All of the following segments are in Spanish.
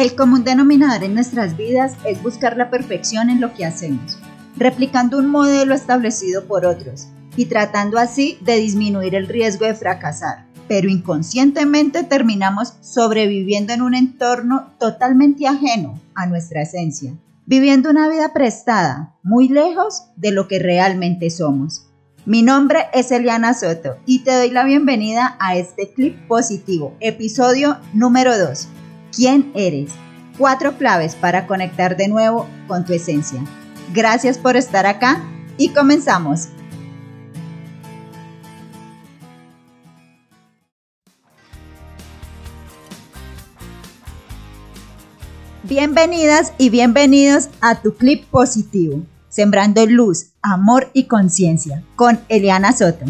El común denominador en nuestras vidas es buscar la perfección en lo que hacemos, replicando un modelo establecido por otros y tratando así de disminuir el riesgo de fracasar. Pero inconscientemente terminamos sobreviviendo en un entorno totalmente ajeno a nuestra esencia, viviendo una vida prestada, muy lejos de lo que realmente somos. Mi nombre es Eliana Soto y te doy la bienvenida a este clip positivo, episodio número 2 quién eres. Cuatro claves para conectar de nuevo con tu esencia. Gracias por estar acá y comenzamos. Bienvenidas y bienvenidos a tu clip positivo, sembrando luz, amor y conciencia con Eliana Soto.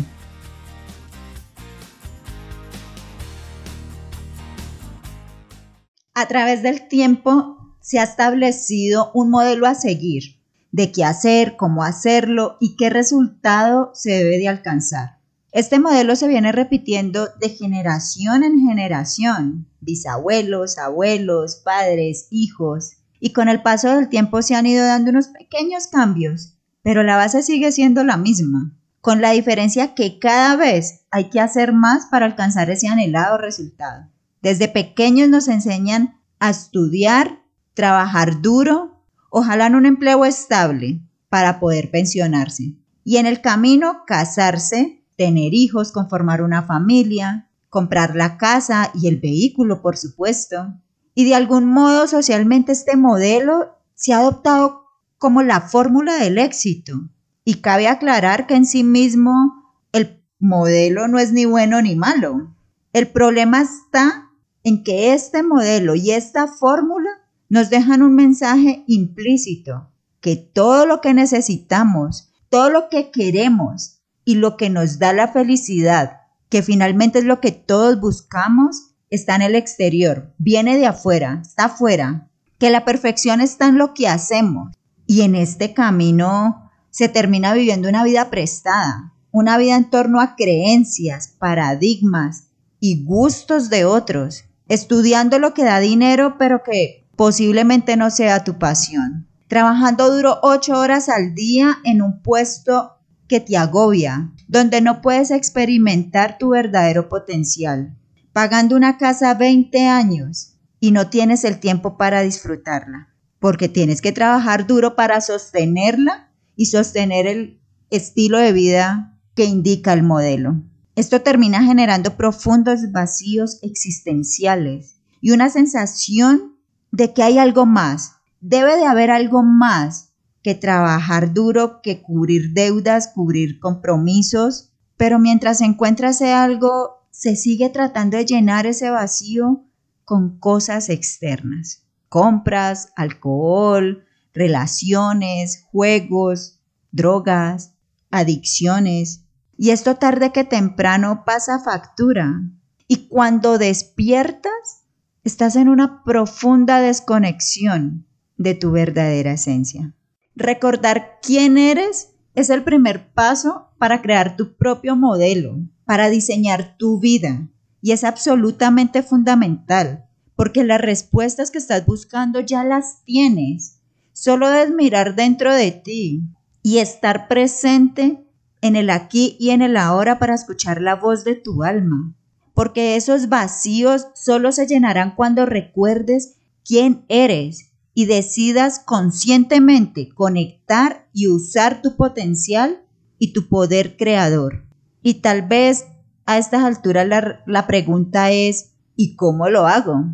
Través del tiempo se ha establecido un modelo a seguir de qué hacer, cómo hacerlo y qué resultado se debe de alcanzar. Este modelo se viene repitiendo de generación en generación, bisabuelos, abuelos, padres, hijos, y con el paso del tiempo se han ido dando unos pequeños cambios, pero la base sigue siendo la misma, con la diferencia que cada vez hay que hacer más para alcanzar ese anhelado resultado. Desde pequeños nos enseñan a estudiar, trabajar duro, ojalá en un empleo estable para poder pensionarse. Y en el camino casarse, tener hijos, conformar una familia, comprar la casa y el vehículo, por supuesto. Y de algún modo socialmente este modelo se ha adoptado como la fórmula del éxito. Y cabe aclarar que en sí mismo el modelo no es ni bueno ni malo. El problema está en que este modelo y esta fórmula nos dejan un mensaje implícito, que todo lo que necesitamos, todo lo que queremos y lo que nos da la felicidad, que finalmente es lo que todos buscamos, está en el exterior, viene de afuera, está afuera, que la perfección está en lo que hacemos. Y en este camino se termina viviendo una vida prestada, una vida en torno a creencias, paradigmas y gustos de otros estudiando lo que da dinero, pero que posiblemente no sea tu pasión. Trabajando duro ocho horas al día en un puesto que te agobia, donde no puedes experimentar tu verdadero potencial. Pagando una casa 20 años y no tienes el tiempo para disfrutarla, porque tienes que trabajar duro para sostenerla y sostener el estilo de vida que indica el modelo. Esto termina generando profundos vacíos existenciales y una sensación de que hay algo más. Debe de haber algo más que trabajar duro, que cubrir deudas, cubrir compromisos, pero mientras se encuentra ese algo, se sigue tratando de llenar ese vacío con cosas externas. Compras, alcohol, relaciones, juegos, drogas, adicciones, y esto tarde que temprano pasa factura. Y cuando despiertas, estás en una profunda desconexión de tu verdadera esencia. Recordar quién eres es el primer paso para crear tu propio modelo, para diseñar tu vida. Y es absolutamente fundamental, porque las respuestas que estás buscando ya las tienes. Solo debes mirar dentro de ti y estar presente en el aquí y en el ahora para escuchar la voz de tu alma, porque esos vacíos solo se llenarán cuando recuerdes quién eres y decidas conscientemente conectar y usar tu potencial y tu poder creador. Y tal vez a estas alturas la, la pregunta es, ¿y cómo lo hago?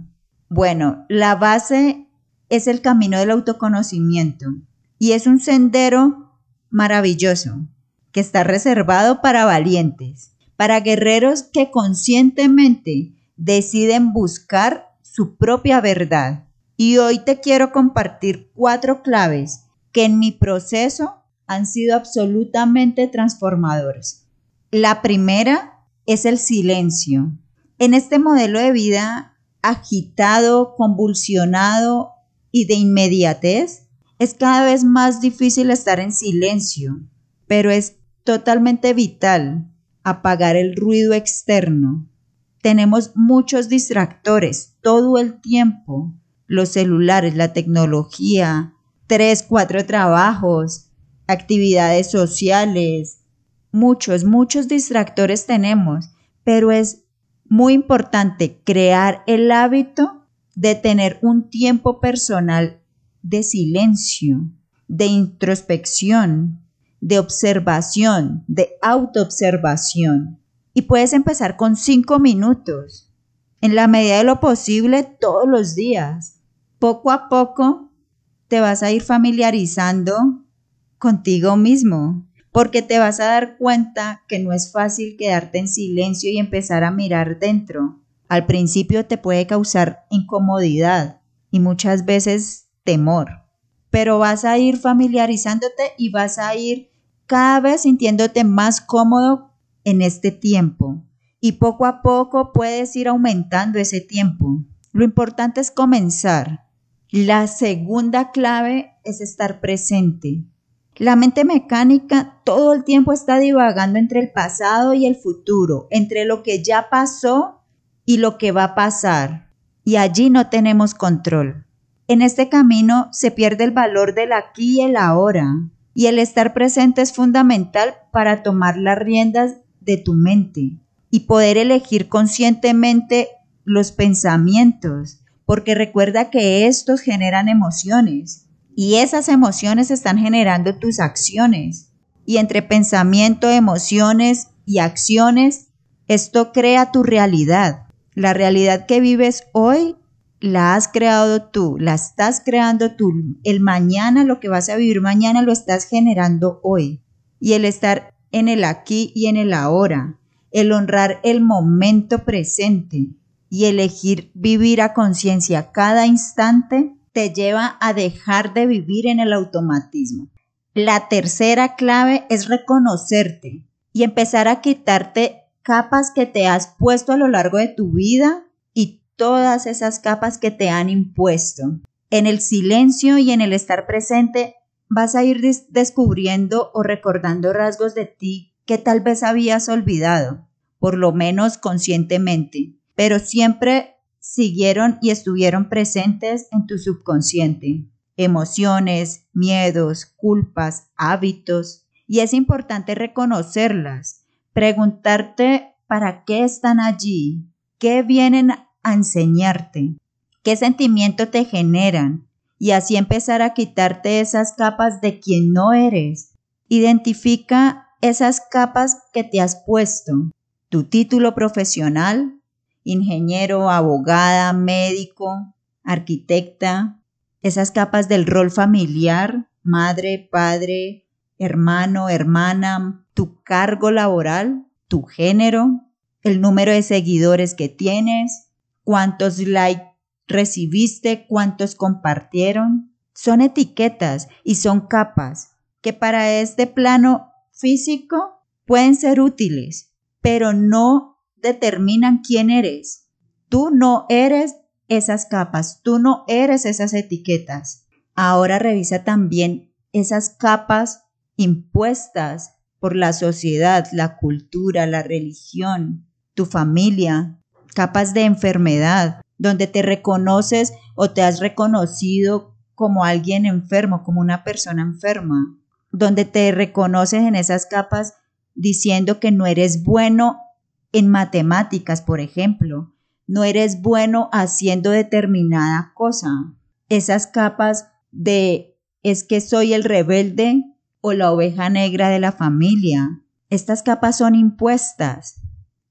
Bueno, la base es el camino del autoconocimiento y es un sendero maravilloso que está reservado para valientes, para guerreros que conscientemente deciden buscar su propia verdad. Y hoy te quiero compartir cuatro claves que en mi proceso han sido absolutamente transformadores. La primera es el silencio. En este modelo de vida agitado, convulsionado y de inmediatez, es cada vez más difícil estar en silencio, pero es totalmente vital apagar el ruido externo. Tenemos muchos distractores todo el tiempo los celulares, la tecnología, tres, cuatro trabajos, actividades sociales, muchos, muchos distractores tenemos, pero es muy importante crear el hábito de tener un tiempo personal de silencio, de introspección, de observación, de autoobservación. Y puedes empezar con cinco minutos, en la medida de lo posible todos los días. Poco a poco te vas a ir familiarizando contigo mismo, porque te vas a dar cuenta que no es fácil quedarte en silencio y empezar a mirar dentro. Al principio te puede causar incomodidad y muchas veces temor, pero vas a ir familiarizándote y vas a ir cada vez sintiéndote más cómodo en este tiempo. Y poco a poco puedes ir aumentando ese tiempo. Lo importante es comenzar. La segunda clave es estar presente. La mente mecánica todo el tiempo está divagando entre el pasado y el futuro, entre lo que ya pasó y lo que va a pasar. Y allí no tenemos control. En este camino se pierde el valor del aquí y el ahora. Y el estar presente es fundamental para tomar las riendas de tu mente y poder elegir conscientemente los pensamientos, porque recuerda que estos generan emociones y esas emociones están generando tus acciones. Y entre pensamiento, emociones y acciones, esto crea tu realidad. La realidad que vives hoy la has creado tú, la estás creando tú. El mañana, lo que vas a vivir mañana, lo estás generando hoy. Y el estar en el aquí y en el ahora, el honrar el momento presente y elegir vivir a conciencia cada instante te lleva a dejar de vivir en el automatismo. La tercera clave es reconocerte y empezar a quitarte capas que te has puesto a lo largo de tu vida todas esas capas que te han impuesto. En el silencio y en el estar presente vas a ir descubriendo o recordando rasgos de ti que tal vez habías olvidado, por lo menos conscientemente, pero siempre siguieron y estuvieron presentes en tu subconsciente. Emociones, miedos, culpas, hábitos. Y es importante reconocerlas, preguntarte para qué están allí, qué vienen a enseñarte, qué sentimiento te generan y así empezar a quitarte esas capas de quien no eres. Identifica esas capas que te has puesto, tu título profesional, ingeniero, abogada, médico, arquitecta, esas capas del rol familiar, madre, padre, hermano, hermana, tu cargo laboral, tu género, el número de seguidores que tienes, cuántos likes recibiste, cuántos compartieron. Son etiquetas y son capas que para este plano físico pueden ser útiles, pero no determinan quién eres. Tú no eres esas capas, tú no eres esas etiquetas. Ahora revisa también esas capas impuestas por la sociedad, la cultura, la religión, tu familia, capas de enfermedad, donde te reconoces o te has reconocido como alguien enfermo, como una persona enferma, donde te reconoces en esas capas diciendo que no eres bueno en matemáticas, por ejemplo, no eres bueno haciendo determinada cosa. Esas capas de es que soy el rebelde o la oveja negra de la familia. Estas capas son impuestas.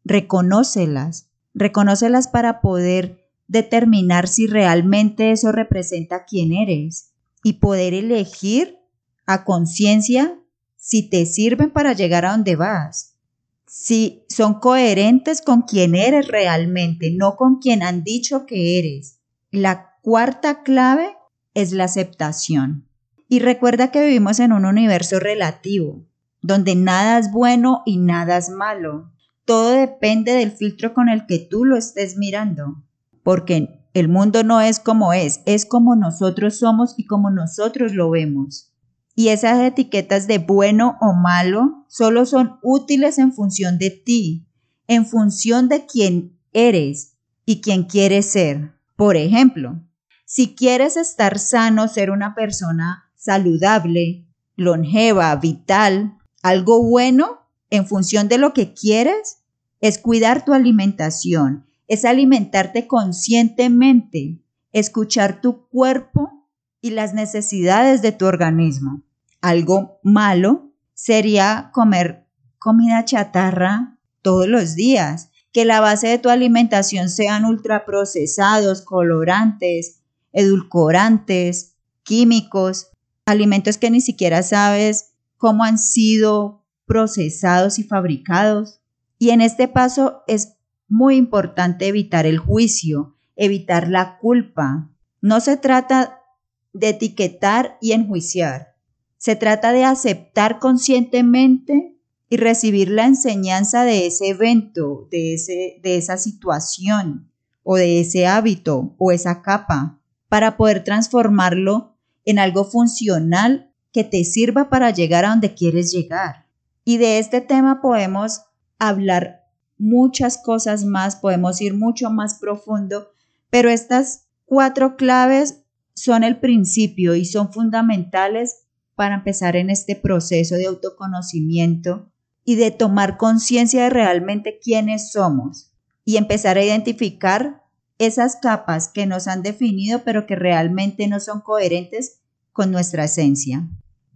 Reconócelas. Reconócelas para poder determinar si realmente eso representa quién eres y poder elegir a conciencia si te sirven para llegar a donde vas si son coherentes con quien eres realmente, no con quien han dicho que eres. La cuarta clave es la aceptación. Y recuerda que vivimos en un universo relativo, donde nada es bueno y nada es malo. Todo depende del filtro con el que tú lo estés mirando, porque el mundo no es como es, es como nosotros somos y como nosotros lo vemos. Y esas etiquetas de bueno o malo solo son útiles en función de ti, en función de quién eres y quién quieres ser. Por ejemplo, Si quieres estar sano, ser una persona saludable, longeva, vital, algo bueno en función de lo que quieres, es cuidar tu alimentación, es alimentarte conscientemente, escuchar tu cuerpo y las necesidades de tu organismo. Algo malo sería comer comida chatarra todos los días, que la base de tu alimentación sean ultraprocesados, colorantes, edulcorantes, químicos, alimentos que ni siquiera sabes cómo han sido procesados y fabricados. Y en este paso es muy importante evitar el juicio, evitar la culpa. No se trata de etiquetar y enjuiciar. Se trata de aceptar conscientemente y recibir la enseñanza de ese evento, de, ese, de esa situación o de ese hábito o esa capa para poder transformarlo en algo funcional que te sirva para llegar a donde quieres llegar. Y de este tema podemos hablar muchas cosas más, podemos ir mucho más profundo, pero estas cuatro claves son el principio y son fundamentales para empezar en este proceso de autoconocimiento y de tomar conciencia de realmente quiénes somos y empezar a identificar esas capas que nos han definido pero que realmente no son coherentes con nuestra esencia.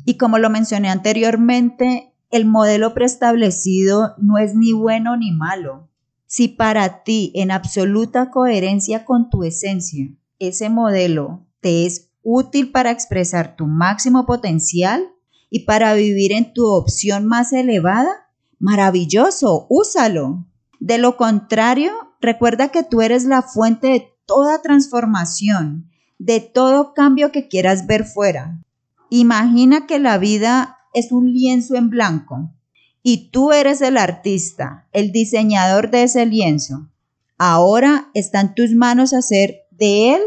Y como lo mencioné anteriormente, el modelo preestablecido no es ni bueno ni malo. Si para ti, en absoluta coherencia con tu esencia, ese modelo te es útil para expresar tu máximo potencial y para vivir en tu opción más elevada, maravilloso, úsalo. De lo contrario, recuerda que tú eres la fuente de toda transformación, de todo cambio que quieras ver fuera. Imagina que la vida es un lienzo en blanco y tú eres el artista, el diseñador de ese lienzo. Ahora está en tus manos hacer de él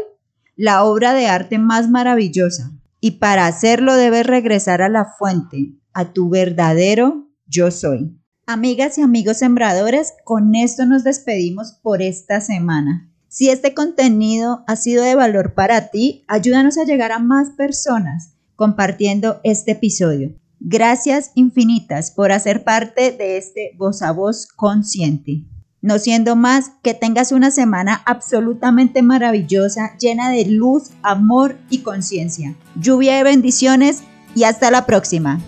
la obra de arte más maravillosa. Y para hacerlo debes regresar a la fuente, a tu verdadero yo soy. Amigas y amigos sembradores, con esto nos despedimos por esta semana. Si este contenido ha sido de valor para ti, ayúdanos a llegar a más personas compartiendo este episodio. Gracias infinitas por hacer parte de este voz a voz consciente. No siendo más, que tengas una semana absolutamente maravillosa, llena de luz, amor y conciencia. Lluvia de bendiciones y hasta la próxima.